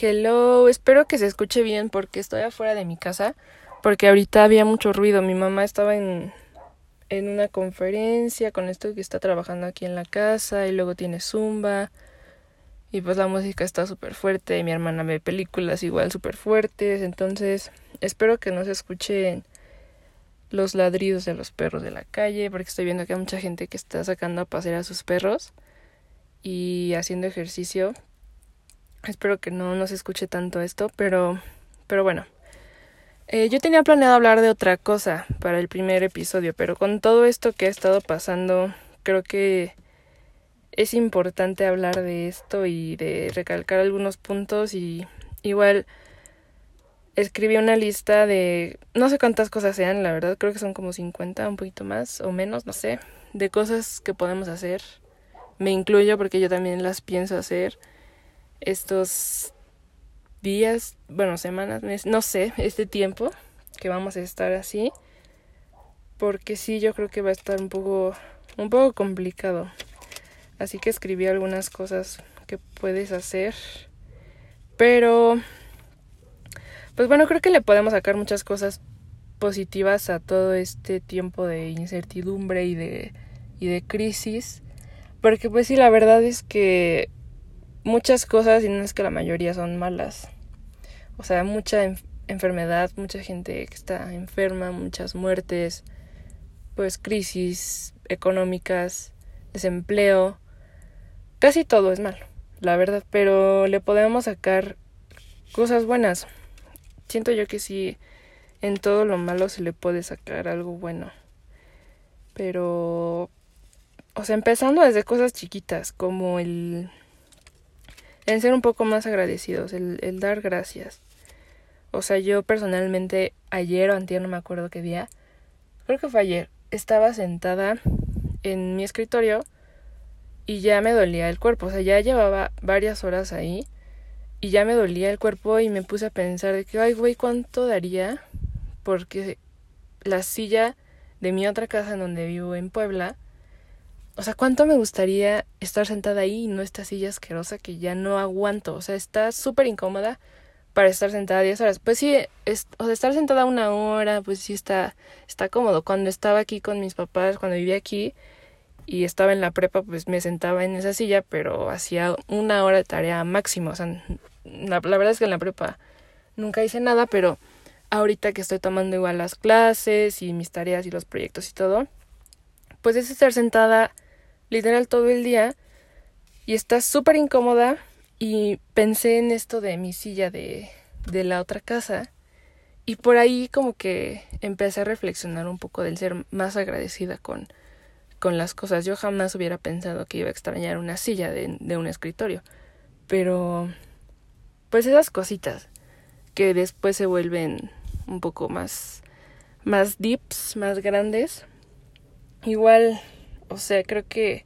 Hello, espero que se escuche bien porque estoy afuera de mi casa, porque ahorita había mucho ruido. Mi mamá estaba en, en una conferencia con esto que está trabajando aquí en la casa y luego tiene zumba y pues la música está súper fuerte mi hermana ve películas igual súper fuertes, entonces espero que no se escuchen los ladridos de los perros de la calle porque estoy viendo que hay mucha gente que está sacando a pasear a sus perros y haciendo ejercicio. Espero que no, no se escuche tanto esto, pero, pero bueno. Eh, yo tenía planeado hablar de otra cosa para el primer episodio, pero con todo esto que ha estado pasando, creo que es importante hablar de esto y de recalcar algunos puntos y igual escribí una lista de no sé cuántas cosas sean, la verdad, creo que son como 50, un poquito más o menos, no sé, de cosas que podemos hacer me incluyo porque yo también las pienso hacer estos días, bueno, semanas, meses, no sé, este tiempo que vamos a estar así, porque sí, yo creo que va a estar un poco, un poco complicado. Así que escribí algunas cosas que puedes hacer, pero, pues bueno, creo que le podemos sacar muchas cosas positivas a todo este tiempo de incertidumbre y de, y de crisis porque pues sí, la verdad es que muchas cosas, y no es que la mayoría son malas. O sea, mucha enfermedad, mucha gente que está enferma, muchas muertes, pues crisis económicas, desempleo. Casi todo es malo, la verdad, pero le podemos sacar cosas buenas. Siento yo que sí, en todo lo malo se le puede sacar algo bueno. Pero o sea, empezando desde cosas chiquitas, como el, el ser un poco más agradecidos, el, el dar gracias. O sea, yo personalmente ayer o antier, no me acuerdo qué día, creo que fue ayer, estaba sentada en mi escritorio y ya me dolía el cuerpo. O sea, ya llevaba varias horas ahí y ya me dolía el cuerpo y me puse a pensar de que, ay, güey, ¿cuánto daría? Porque la silla de mi otra casa en donde vivo en Puebla o sea, ¿cuánto me gustaría estar sentada ahí y no esta silla asquerosa que ya no aguanto? O sea, está súper incómoda para estar sentada 10 horas. Pues sí, o sea, estar sentada una hora, pues sí está, está cómodo. Cuando estaba aquí con mis papás, cuando vivía aquí y estaba en la prepa, pues me sentaba en esa silla, pero hacía una hora de tarea máximo. O sea, la, la verdad es que en la prepa nunca hice nada, pero ahorita que estoy tomando igual las clases y mis tareas y los proyectos y todo, pues es estar sentada literal todo el día y está súper incómoda y pensé en esto de mi silla de, de la otra casa y por ahí como que empecé a reflexionar un poco del ser más agradecida con, con las cosas. Yo jamás hubiera pensado que iba a extrañar una silla de, de un escritorio. Pero pues esas cositas que después se vuelven un poco más más deeps, más grandes. Igual o sea, creo que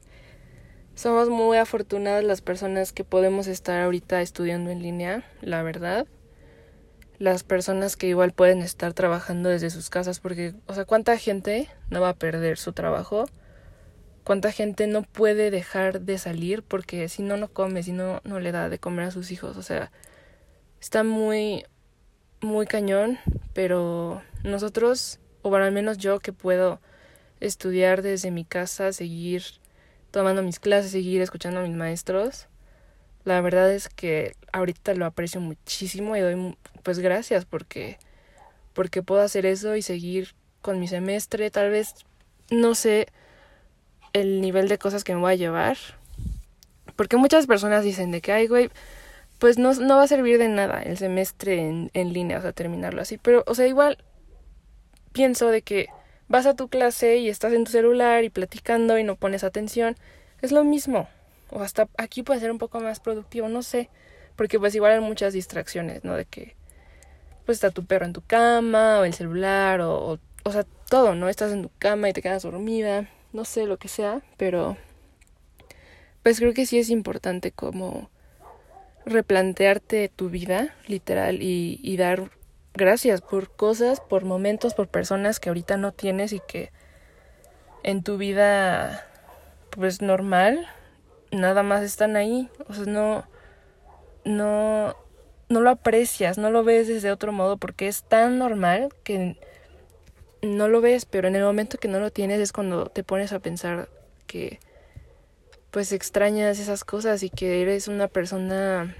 somos muy afortunadas las personas que podemos estar ahorita estudiando en línea, la verdad. Las personas que igual pueden estar trabajando desde sus casas, porque, o sea, ¿cuánta gente no va a perder su trabajo? ¿Cuánta gente no puede dejar de salir porque si no, no come, si no, no le da de comer a sus hijos? O sea, está muy, muy cañón, pero nosotros, o al menos yo que puedo estudiar desde mi casa, seguir tomando mis clases, seguir escuchando a mis maestros. La verdad es que ahorita lo aprecio muchísimo y doy pues gracias porque porque puedo hacer eso y seguir con mi semestre, tal vez no sé el nivel de cosas que me voy a llevar. Porque muchas personas dicen de que, ay, güey, pues no, no va a servir de nada el semestre en, en línea, o sea, terminarlo así. Pero, o sea, igual pienso de que vas a tu clase y estás en tu celular y platicando y no pones atención, es lo mismo. O hasta aquí puede ser un poco más productivo, no sé. Porque pues igual hay muchas distracciones, ¿no? De que pues está tu perro en tu cama o el celular o, o, sea, todo, ¿no? Estás en tu cama y te quedas dormida, no sé, lo que sea, pero pues creo que sí es importante como replantearte tu vida, literal, y, y dar gracias por cosas, por momentos, por personas que ahorita no tienes y que en tu vida pues normal nada más están ahí, o sea, no no no lo aprecias, no lo ves desde otro modo porque es tan normal que no lo ves, pero en el momento que no lo tienes es cuando te pones a pensar que pues extrañas esas cosas y que eres una persona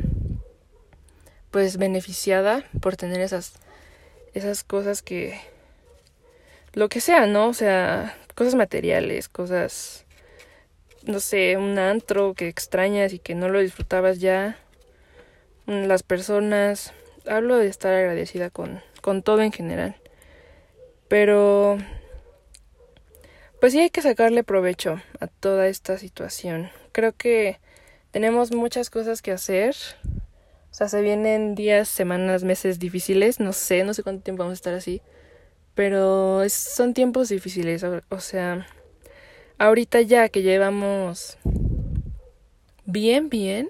pues beneficiada por tener esas esas cosas que lo que sea, ¿no? O sea, cosas materiales, cosas no sé, un antro que extrañas y que no lo disfrutabas ya, las personas, hablo de estar agradecida con con todo en general. Pero pues sí hay que sacarle provecho a toda esta situación. Creo que tenemos muchas cosas que hacer. O sea, se vienen días, semanas, meses difíciles. No sé, no sé cuánto tiempo vamos a estar así. Pero son tiempos difíciles. O sea, ahorita ya que llevamos bien, bien,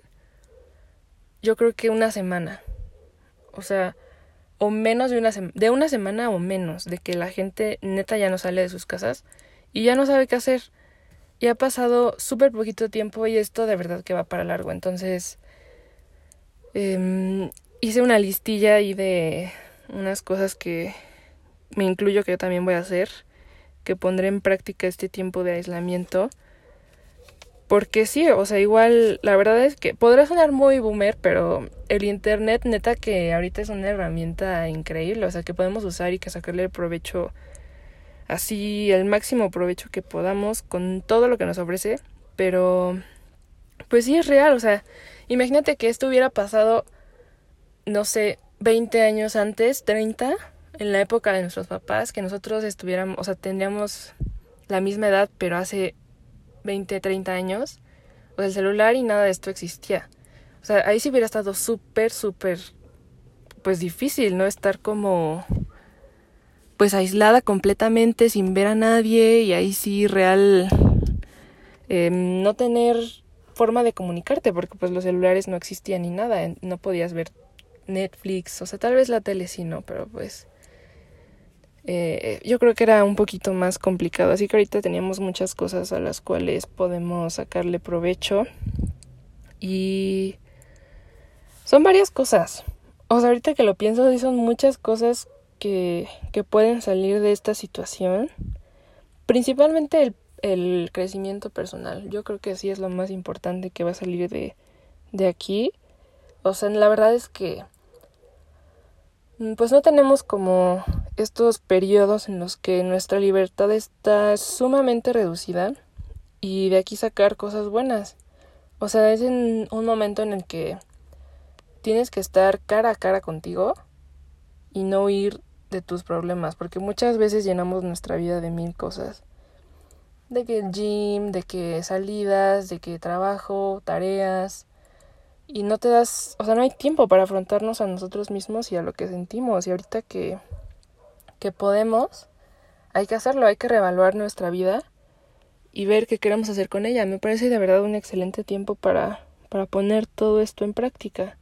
yo creo que una semana. O sea, o menos de una, de una semana o menos de que la gente neta ya no sale de sus casas y ya no sabe qué hacer. Y ha pasado súper poquito tiempo y esto de verdad que va para largo. Entonces, em, hice una listilla ahí de unas cosas que me incluyo que yo también voy a hacer, que pondré en práctica este tiempo de aislamiento. Porque sí, o sea, igual la verdad es que podrá sonar muy boomer, pero el internet neta que ahorita es una herramienta increíble, o sea, que podemos usar y que sacarle provecho así el máximo provecho que podamos con todo lo que nos ofrece, pero pues sí es real, o sea, imagínate que esto hubiera pasado no sé, 20 años antes, 30, en la época de nuestros papás, que nosotros estuviéramos, o sea, tendríamos la misma edad, pero hace 20, 30 años, o el celular y nada de esto existía. O sea, ahí sí hubiera estado súper, súper, pues difícil, ¿no? Estar como, pues aislada completamente, sin ver a nadie y ahí sí real, em, no tener forma de comunicarte, porque pues los celulares no existían ni nada, no podías ver Netflix, o sea, tal vez la tele sí, no, pero pues eh, yo creo que era un poquito más complicado. Así que ahorita teníamos muchas cosas a las cuales podemos sacarle provecho. Y son varias cosas. O sea, ahorita que lo pienso, sí son muchas cosas que, que pueden salir de esta situación. Principalmente el, el crecimiento personal. Yo creo que sí es lo más importante que va a salir de, de aquí. O sea, la verdad es que Mm, pues no tenemos como estos periodos en los que nuestra libertad está sumamente reducida y de aquí sacar cosas buenas. O sea, es en un momento en el que tienes que estar cara a cara contigo y no huir de tus problemas, porque muchas veces llenamos nuestra vida de mil cosas. De que el gym, de que salidas, de que trabajo, tareas, y no te das, o sea, no hay tiempo para afrontarnos a nosotros mismos y a lo que sentimos. Y ahorita que, que podemos, hay que hacerlo, hay que reevaluar nuestra vida y ver qué queremos hacer con ella. Me parece de verdad un excelente tiempo para, para poner todo esto en práctica.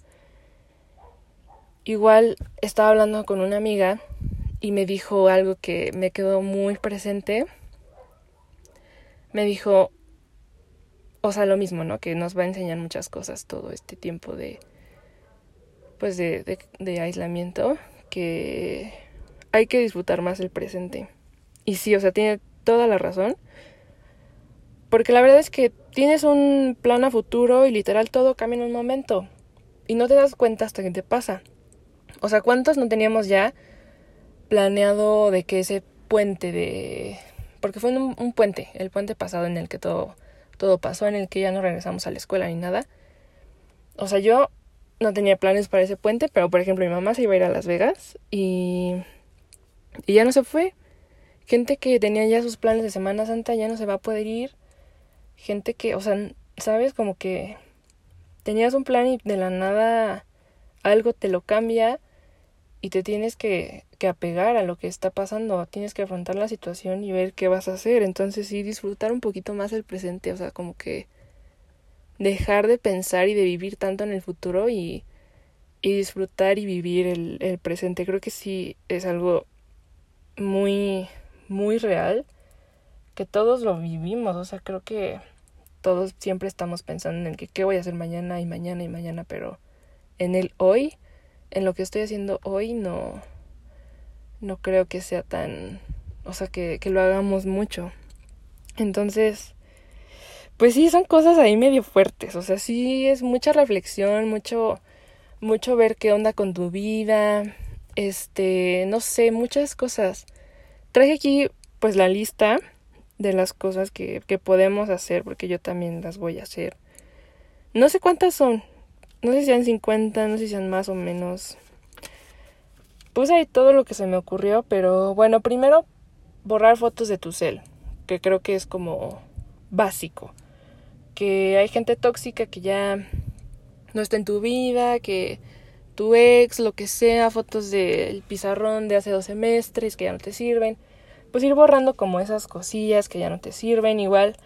Igual estaba hablando con una amiga y me dijo algo que me quedó muy presente. Me dijo, o sea, lo mismo, ¿no? Que nos va a enseñar muchas cosas todo este tiempo de, pues, de, de, aislamiento, que hay que disfrutar más el presente. Y sí, o sea, tiene toda la razón. Porque la verdad es que tienes un plan a futuro y literal todo cambia en un momento. Y no te das cuenta hasta que te pasa. O sea, ¿cuántos no teníamos ya planeado de que ese puente de... Porque fue un, puente, el puente pasado en el que todo todo pasó, en el que ya no regresamos a la escuela ni nada. O sea, yo no tenía planes para ese puente, pero por ejemplo mi mamá se iba a ir a Las Vegas y, y ya no se fue. Gente que tenía ya sus planes de Semana Santa ya no se va a poder ir. Gente que, o sea, sabes, como que tenías un plan y de la nada algo te lo cambia y te tienes que, que apegar a lo que está pasando, tienes que afrontar la situación y ver qué vas a hacer, entonces sí disfrutar un poquito más el presente, o sea, como que dejar de pensar y de vivir tanto en el futuro y, y disfrutar y vivir el, el presente, creo que sí es algo muy, muy real, que todos lo vivimos, o sea, creo que todos siempre estamos pensando en el que qué voy a hacer mañana y mañana y mañana, pero en el hoy en lo que estoy haciendo hoy no, no creo que sea tan, o sea, que, que lo hagamos mucho. Entonces, pues sí, son cosas ahí medio fuertes, o sea, sí es mucha reflexión, mucho, mucho ver qué onda con tu vida, este, no sé, muchas cosas. Traje aquí pues la lista de las cosas que, que podemos hacer, porque yo también las voy a hacer. No sé cuántas son, no sé si sean 50, no sé si sean más o menos. Puse ahí todo lo que se me ocurrió, pero bueno, primero borrar fotos de tu cel, que creo que es como básico. Que hay gente tóxica que ya no está en tu vida, que tu ex, lo que sea, fotos del pizarrón de hace dos semestres que ya no te sirven. Pues ir borrando como esas cosillas que ya no te sirven, igual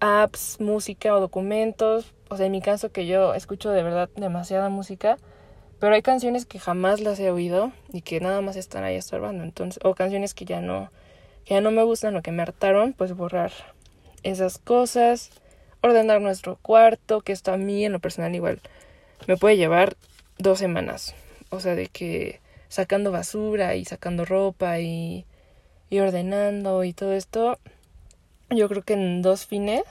apps, música o documentos. O sea, en mi caso que yo escucho de verdad demasiada música, pero hay canciones que jamás las he oído y que nada más están ahí estorbando. Entonces, o canciones que ya no, que ya no me gustan o que me hartaron, pues borrar esas cosas, ordenar nuestro cuarto, que esto a mí en lo personal igual me puede llevar dos semanas. O sea, de que sacando basura y sacando ropa y, y ordenando y todo esto, yo creo que en dos fines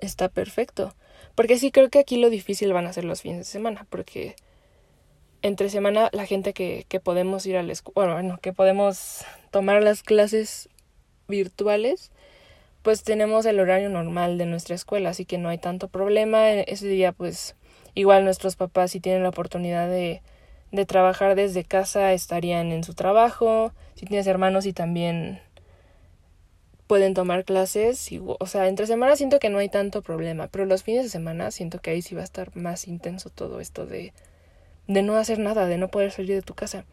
está perfecto. Porque sí creo que aquí lo difícil van a ser los fines de semana, porque entre semana la gente que, que podemos ir a la escuela, bueno, que podemos tomar las clases virtuales, pues tenemos el horario normal de nuestra escuela, así que no hay tanto problema. Ese día pues igual nuestros papás si tienen la oportunidad de, de trabajar desde casa estarían en su trabajo, si tienes hermanos y también pueden tomar clases, y, o sea, entre semanas siento que no hay tanto problema, pero los fines de semana siento que ahí sí va a estar más intenso todo esto de, de no hacer nada, de no poder salir de tu casa.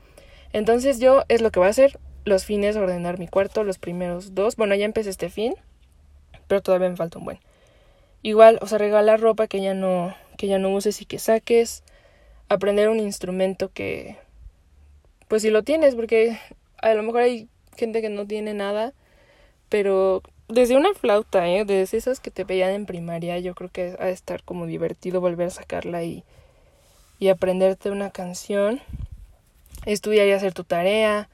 Entonces yo es lo que voy a hacer, los fines ordenar mi cuarto, los primeros dos, bueno, ya empecé este fin, pero todavía me falta un buen. Igual, o sea, regalar ropa que ya no, que ya no uses y que saques, aprender un instrumento que, pues si lo tienes, porque a lo mejor hay gente que no tiene nada, pero desde una flauta, ¿eh? desde esas que te veían en primaria, yo creo que ha de estar como divertido volver a sacarla y, y aprenderte una canción, estudiar y hacer tu tarea.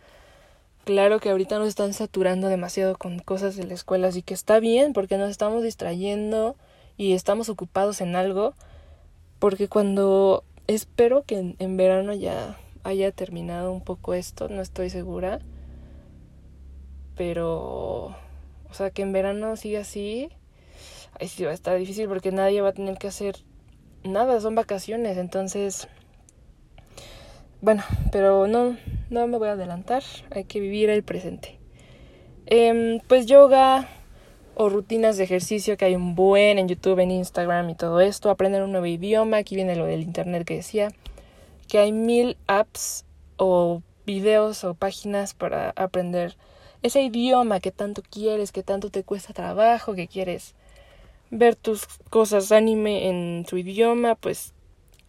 Claro que ahorita nos están saturando demasiado con cosas de la escuela, así que está bien porque nos estamos distrayendo y estamos ocupados en algo, porque cuando espero que en, en verano ya haya terminado un poco esto, no estoy segura, pero o sea, que en verano siga así, ahí sí va a estar difícil porque nadie va a tener que hacer nada, son vacaciones, entonces, bueno, pero no, no me voy a adelantar, hay que vivir el presente. Eh, pues yoga o rutinas de ejercicio que hay un buen en YouTube, en Instagram y todo esto, aprender un nuevo idioma, aquí viene lo del internet que decía, que hay mil apps o videos o páginas para aprender ese idioma que tanto quieres, que tanto te cuesta trabajo, que quieres ver tus cosas anime en su idioma, pues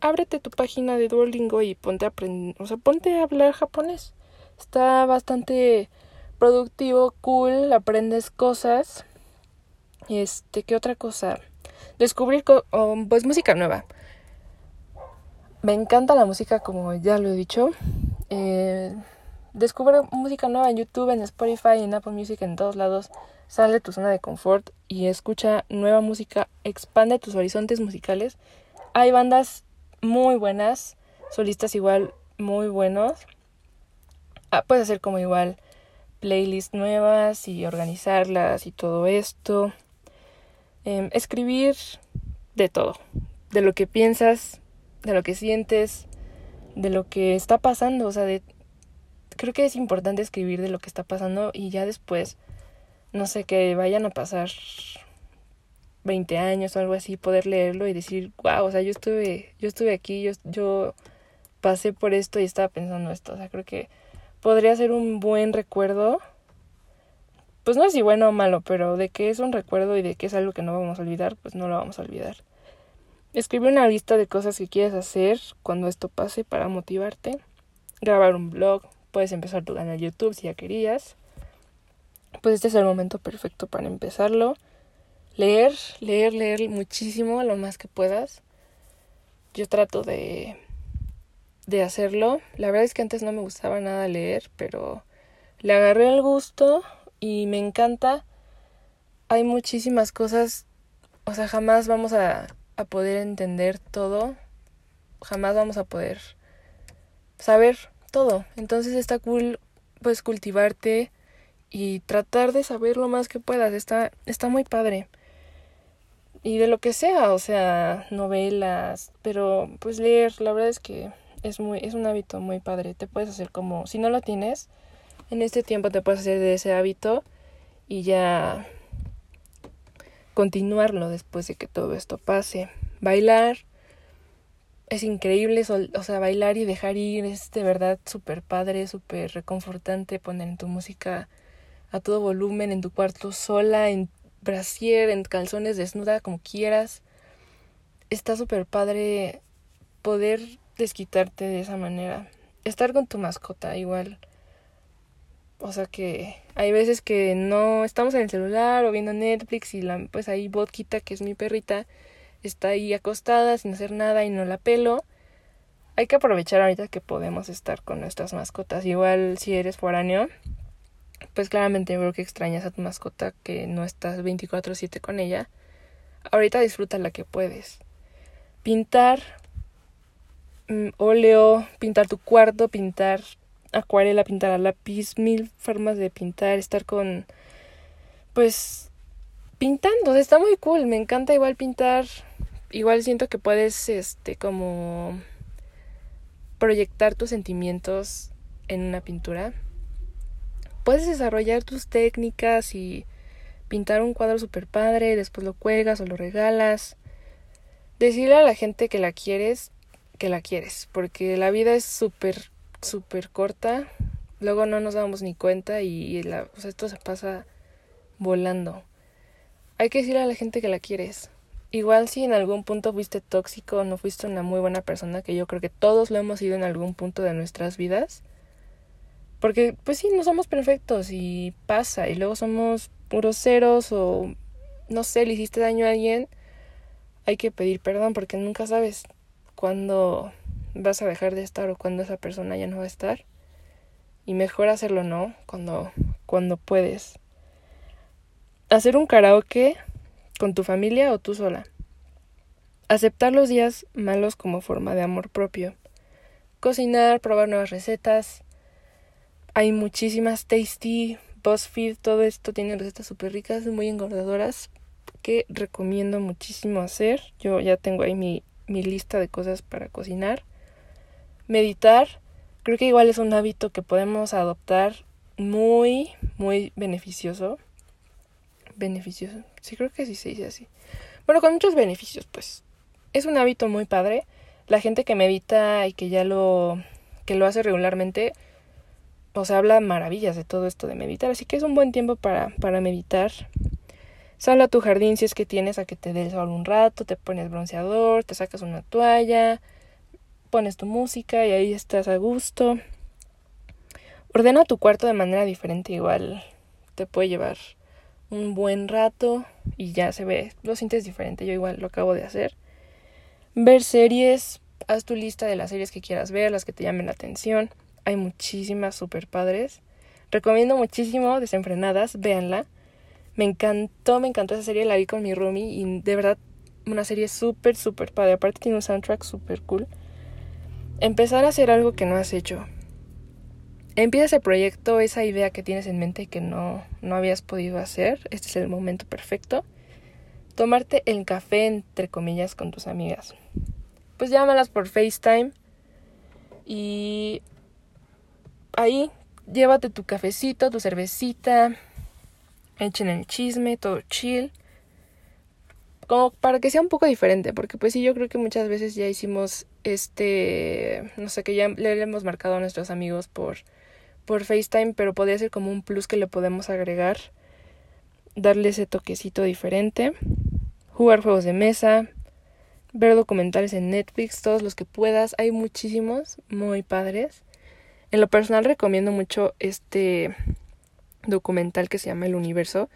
ábrete tu página de Duolingo y ponte a aprender, o sea, ponte a hablar japonés. Está bastante productivo, cool, aprendes cosas. Este, ¿qué otra cosa? Descubrir pues música nueva. Me encanta la música, como ya lo he dicho. Eh, Descubre música nueva en YouTube, en Spotify, en Apple Music, en todos lados. Sal de tu zona de confort y escucha nueva música. Expande tus horizontes musicales. Hay bandas muy buenas, solistas igual muy buenos. Ah, puedes hacer como igual playlists nuevas y organizarlas y todo esto. Em, escribir de todo, de lo que piensas, de lo que sientes, de lo que está pasando, o sea, de creo que es importante escribir de lo que está pasando y ya después, no sé, que vayan a pasar 20 años o algo así, poder leerlo y decir, wow, o sea, yo estuve, yo estuve aquí, yo, yo pasé por esto y estaba pensando esto. O sea, creo que podría ser un buen recuerdo. Pues no sé si bueno o malo, pero de que es un recuerdo y de que es algo que no vamos a olvidar, pues no lo vamos a olvidar. Escribir una lista de cosas que quieres hacer cuando esto pase para motivarte. Grabar un blog, Puedes empezar tu canal YouTube si ya querías. Pues este es el momento perfecto para empezarlo. Leer, leer, leer muchísimo, lo más que puedas. Yo trato de de hacerlo. La verdad es que antes no me gustaba nada leer, pero le agarré el gusto y me encanta. Hay muchísimas cosas, o sea, jamás vamos a, a poder entender todo, jamás vamos a poder saber todo. Entonces está cool pues cultivarte y tratar de saber lo más que puedas. Está, está muy padre. Y de lo que sea, o sea, novelas, pero pues leer, la verdad es que es muy, es un hábito muy padre. Te puedes hacer como, si no lo tienes, en este tiempo te puedes hacer de ese hábito y ya continuarlo después de que todo esto pase. Bailar, es increíble, o sea, bailar y dejar ir es de verdad súper padre, súper reconfortante poner en tu música a todo volumen, en tu cuarto sola, en brasier, en calzones desnuda, como quieras. Está súper padre poder desquitarte de esa manera. Estar con tu mascota igual. O sea que hay veces que no estamos en el celular o viendo Netflix y la, pues ahí Vodquita, que es mi perrita, está ahí acostada sin hacer nada y no la pelo. Hay que aprovechar ahorita que podemos estar con nuestras mascotas. Igual si eres foráneo, pues claramente creo que extrañas a tu mascota que no estás 24/7 con ella. Ahorita disfruta la que puedes. Pintar mm, óleo, pintar tu cuarto, pintar acuarela, pintar a lápiz, mil formas de pintar, estar con pues pintando, está muy cool, me encanta igual pintar igual siento que puedes, este, como proyectar tus sentimientos en una pintura. Puedes desarrollar tus técnicas y pintar un cuadro super padre, después lo cuelgas o lo regalas. Decirle a la gente que la quieres, que la quieres, porque la vida es súper, súper corta. Luego no nos damos ni cuenta y la, o esto se pasa volando. Hay que decirle a la gente que la quieres. Igual si en algún punto fuiste tóxico, no fuiste una muy buena persona, que yo creo que todos lo hemos sido en algún punto de nuestras vidas. Porque pues sí, no somos perfectos y pasa, y luego somos puros ceros o no sé, le hiciste daño a alguien, hay que pedir perdón porque nunca sabes cuándo vas a dejar de estar o cuándo esa persona ya no va a estar. Y mejor hacerlo, ¿no? Cuando, cuando puedes. Hacer un karaoke con tu familia o tú sola. Aceptar los días malos como forma de amor propio. Cocinar, probar nuevas recetas. Hay muchísimas tasty, BuzzFeed, todo esto tiene recetas súper ricas, muy engordadoras, que recomiendo muchísimo hacer. Yo ya tengo ahí mi, mi lista de cosas para cocinar. Meditar, creo que igual es un hábito que podemos adoptar muy, muy beneficioso beneficioso. Sí, creo que sí se dice así. Bueno, con muchos beneficios, pues. Es un hábito muy padre. La gente que medita y que ya lo que lo hace regularmente, pues habla maravillas de todo esto de meditar. Así que es un buen tiempo para, para meditar. Sal a tu jardín si es que tienes a que te des sol un rato, te pones bronceador, te sacas una toalla, pones tu música y ahí estás a gusto. Ordena tu cuarto de manera diferente, igual te puede llevar un buen rato y ya se ve, lo sientes diferente, yo igual lo acabo de hacer. Ver series, haz tu lista de las series que quieras ver, las que te llamen la atención. Hay muchísimas super padres. Recomiendo muchísimo Desenfrenadas, véanla. Me encantó, me encantó esa serie, la vi con mi roomie y de verdad una serie súper, súper padre. Aparte tiene un soundtrack súper cool. Empezar a hacer algo que no has hecho. Empieza ese proyecto, esa idea que tienes en mente que no, no habías podido hacer. Este es el momento perfecto. Tomarte el café, entre comillas, con tus amigas. Pues llámalas por FaceTime. Y ahí llévate tu cafecito, tu cervecita. Echen el chisme, todo chill. Como para que sea un poco diferente, porque pues sí, yo creo que muchas veces ya hicimos este, no sé, que ya le hemos marcado a nuestros amigos por por FaceTime, pero podría ser como un plus que le podemos agregar, darle ese toquecito diferente, jugar juegos de mesa, ver documentales en Netflix, todos los que puedas, hay muchísimos muy padres. En lo personal recomiendo mucho este documental que se llama El Universo,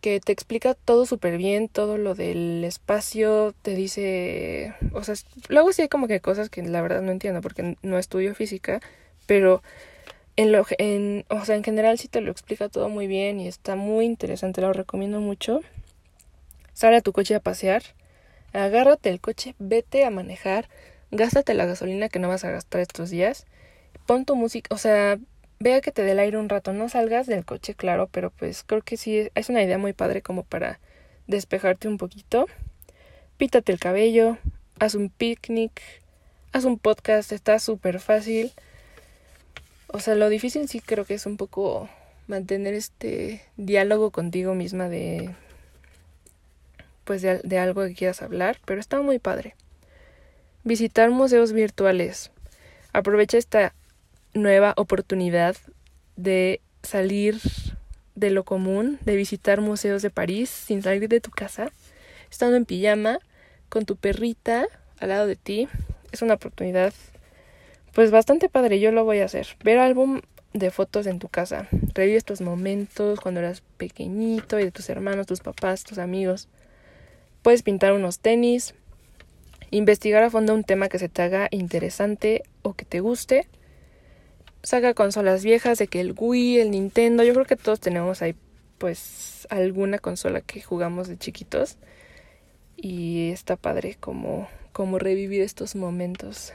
que te explica todo súper bien, todo lo del espacio, te dice, o sea, luego sí hay como que cosas que la verdad no entiendo porque no estudio física, pero en lo en, o sea, en general sí te lo explica todo muy bien y está muy interesante, lo recomiendo mucho. Sale a tu coche a pasear, agárrate el coche, vete a manejar, gástate la gasolina que no vas a gastar estos días, pon tu música, o sea, vea que te dé el aire un rato, no salgas del coche, claro, pero pues creo que sí es una idea muy padre como para despejarte un poquito. Pítate el cabello, haz un picnic, haz un podcast, está súper fácil. O sea, lo difícil sí creo que es un poco mantener este diálogo contigo misma de pues de, de algo que quieras hablar, pero está muy padre. Visitar museos virtuales. Aprovecha esta nueva oportunidad de salir de lo común, de visitar museos de París sin salir de tu casa, estando en pijama, con tu perrita al lado de ti. Es una oportunidad pues bastante padre, yo lo voy a hacer. Ver álbum de fotos en tu casa. Revive estos momentos cuando eras pequeñito y de tus hermanos, tus papás, tus amigos. Puedes pintar unos tenis, investigar a fondo un tema que se te haga interesante o que te guste saca consolas viejas, de que el Wii, el Nintendo, yo creo que todos tenemos ahí pues alguna consola que jugamos de chiquitos y está padre como, como revivir estos momentos.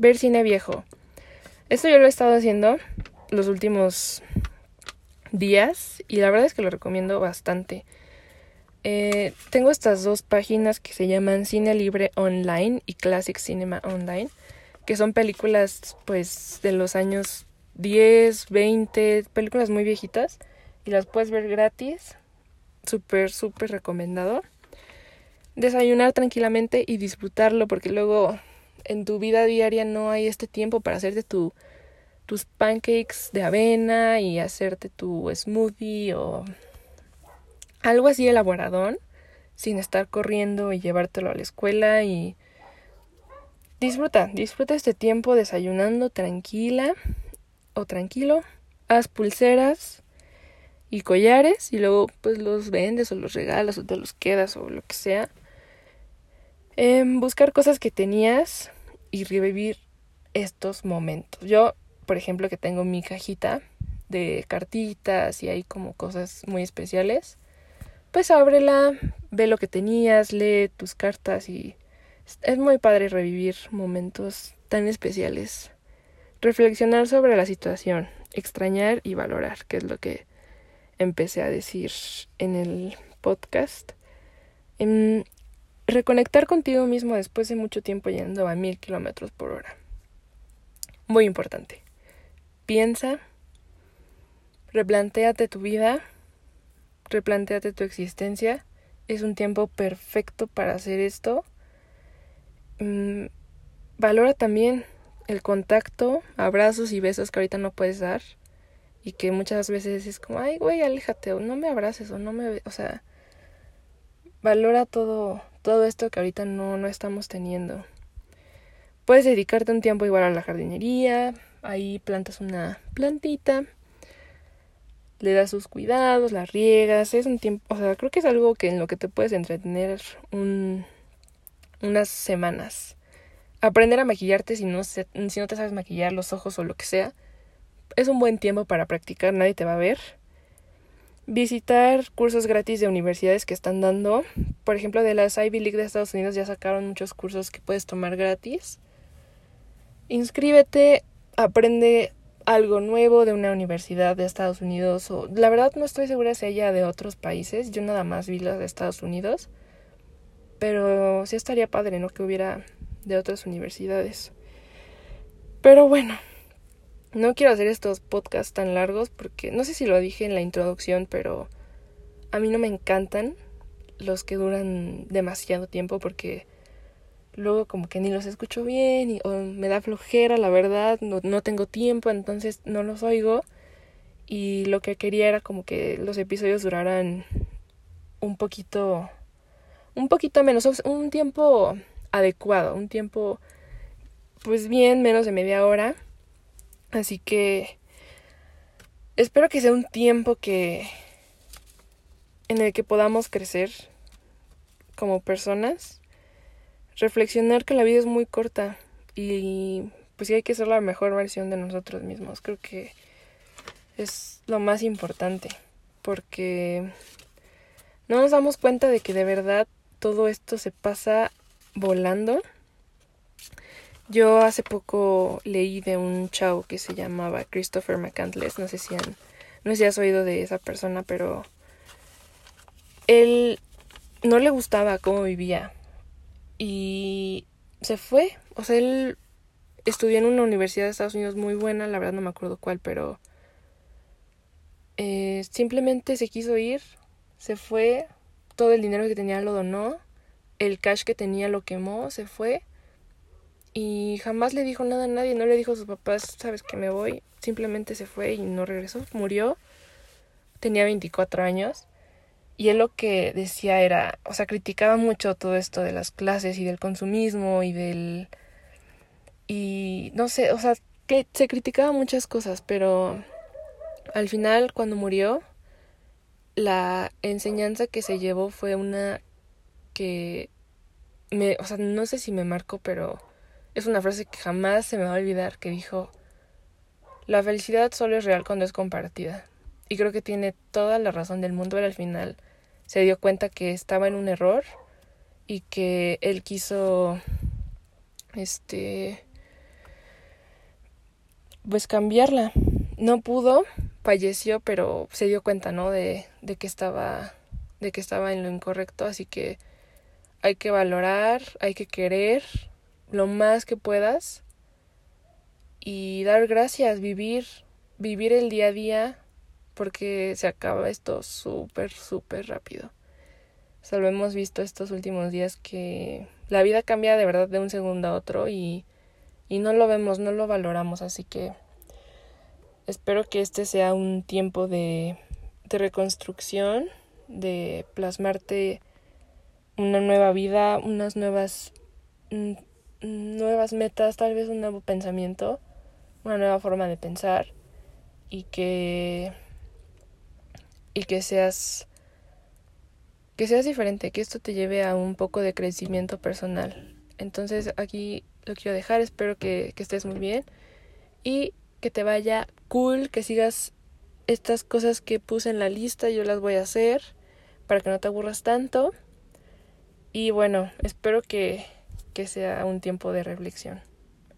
Ver cine viejo. Esto yo lo he estado haciendo los últimos días y la verdad es que lo recomiendo bastante. Eh, tengo estas dos páginas que se llaman Cine Libre Online y Classic Cinema Online que son películas pues de los años 10, 20, películas muy viejitas y las puedes ver gratis. Súper, súper recomendado. Desayunar tranquilamente y disfrutarlo porque luego en tu vida diaria no hay este tiempo para hacerte tu, tus pancakes de avena y hacerte tu smoothie o algo así elaboradón sin estar corriendo y llevártelo a la escuela y Disfruta, disfruta este tiempo desayunando tranquila o tranquilo. Haz pulseras y collares y luego pues los vendes o los regalas o te los quedas o lo que sea. Em, buscar cosas que tenías y revivir estos momentos. Yo, por ejemplo, que tengo mi cajita de cartitas y hay como cosas muy especiales, pues ábrela, ve lo que tenías, lee tus cartas y es muy padre revivir momentos tan especiales. Reflexionar sobre la situación, extrañar y valorar, que es lo que empecé a decir en el podcast. En reconectar contigo mismo después de mucho tiempo yendo a mil kilómetros por hora. Muy importante. Piensa, replantéate tu vida, replantéate tu existencia. Es un tiempo perfecto para hacer esto Mm, valora también el contacto, abrazos y besos que ahorita no puedes dar y que muchas veces es como, ay, güey, aléjate o no me abraces o no me, o sea, valora todo todo esto que ahorita no no estamos teniendo. Puedes dedicarte un tiempo igual a la jardinería, ahí plantas una plantita, le das sus cuidados, la riegas, es un tiempo, o sea, creo que es algo que en lo que te puedes entretener un unas semanas. Aprender a maquillarte si no, si no te sabes maquillar los ojos o lo que sea. Es un buen tiempo para practicar, nadie te va a ver. Visitar cursos gratis de universidades que están dando. Por ejemplo, de las Ivy League de Estados Unidos ya sacaron muchos cursos que puedes tomar gratis. Inscríbete, aprende algo nuevo de una universidad de Estados Unidos o la verdad no estoy segura si haya de otros países, yo nada más vi las de Estados Unidos. Pero sí estaría padre, ¿no? Que hubiera de otras universidades. Pero bueno, no quiero hacer estos podcasts tan largos porque no sé si lo dije en la introducción, pero a mí no me encantan los que duran demasiado tiempo porque luego como que ni los escucho bien y, o me da flojera, la verdad, no, no tengo tiempo, entonces no los oigo. Y lo que quería era como que los episodios duraran un poquito un poquito menos, un tiempo adecuado, un tiempo pues bien menos de media hora. Así que espero que sea un tiempo que en el que podamos crecer como personas, reflexionar que la vida es muy corta y pues sí hay que ser la mejor versión de nosotros mismos. Creo que es lo más importante porque no nos damos cuenta de que de verdad todo esto se pasa volando. Yo hace poco leí de un chavo que se llamaba Christopher McCandless, no sé si han, no sé si has oído de esa persona, pero él no le gustaba cómo vivía y se fue, o sea, él estudió en una universidad de Estados Unidos muy buena, la verdad no me acuerdo cuál, pero eh, simplemente se quiso ir, se fue, todo el dinero que tenía lo donó, el cash que tenía lo quemó, se fue y jamás le dijo nada a nadie, no le dijo a sus papás, sabes que me voy, simplemente se fue y no regresó, murió, tenía 24 años y él lo que decía era, o sea, criticaba mucho todo esto de las clases y del consumismo y del y no sé, o sea, que se criticaba muchas cosas, pero al final cuando murió la enseñanza que se llevó fue una que me, o sea, no sé si me marcó, pero es una frase que jamás se me va a olvidar que dijo la felicidad solo es real cuando es compartida. Y creo que tiene toda la razón del mundo, pero al final se dio cuenta que estaba en un error y que él quiso este pues cambiarla. No pudo, falleció, pero se dio cuenta, ¿no? De, de que estaba, de que estaba en lo incorrecto, así que hay que valorar, hay que querer lo más que puedas y dar gracias, vivir, vivir el día a día, porque se acaba esto súper, súper rápido. Solo hemos visto estos últimos días que la vida cambia de verdad de un segundo a otro y y no lo vemos, no lo valoramos, así que espero que este sea un tiempo de, de reconstrucción, de plasmarte una nueva vida, unas nuevas nuevas metas, tal vez un nuevo pensamiento, una nueva forma de pensar y que y que seas que seas diferente, que esto te lleve a un poco de crecimiento personal. Entonces aquí lo quiero dejar. Espero que, que estés muy bien y que te vaya cool, que sigas estas cosas que puse en la lista. Yo las voy a hacer para que no te aburras tanto. Y bueno, espero que, que sea un tiempo de reflexión.